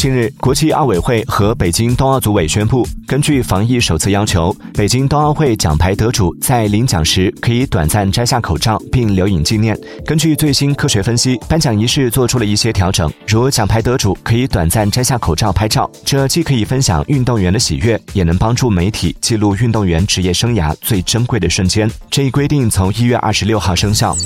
近日国际奥委会和北京冬奥组委宣布根据防疫首次要求北京冬奥会奖牌得主在领奖时可以短暂摘下口罩并留影纪念。根据最新科学分析颁奖仪式做出了一些调整如奖牌得主可以短暂摘下口罩拍照这既可以分享运动员的喜悦也能帮助媒体记录运动员职业生涯最珍贵的瞬间。这一规定从一月二十六号生效。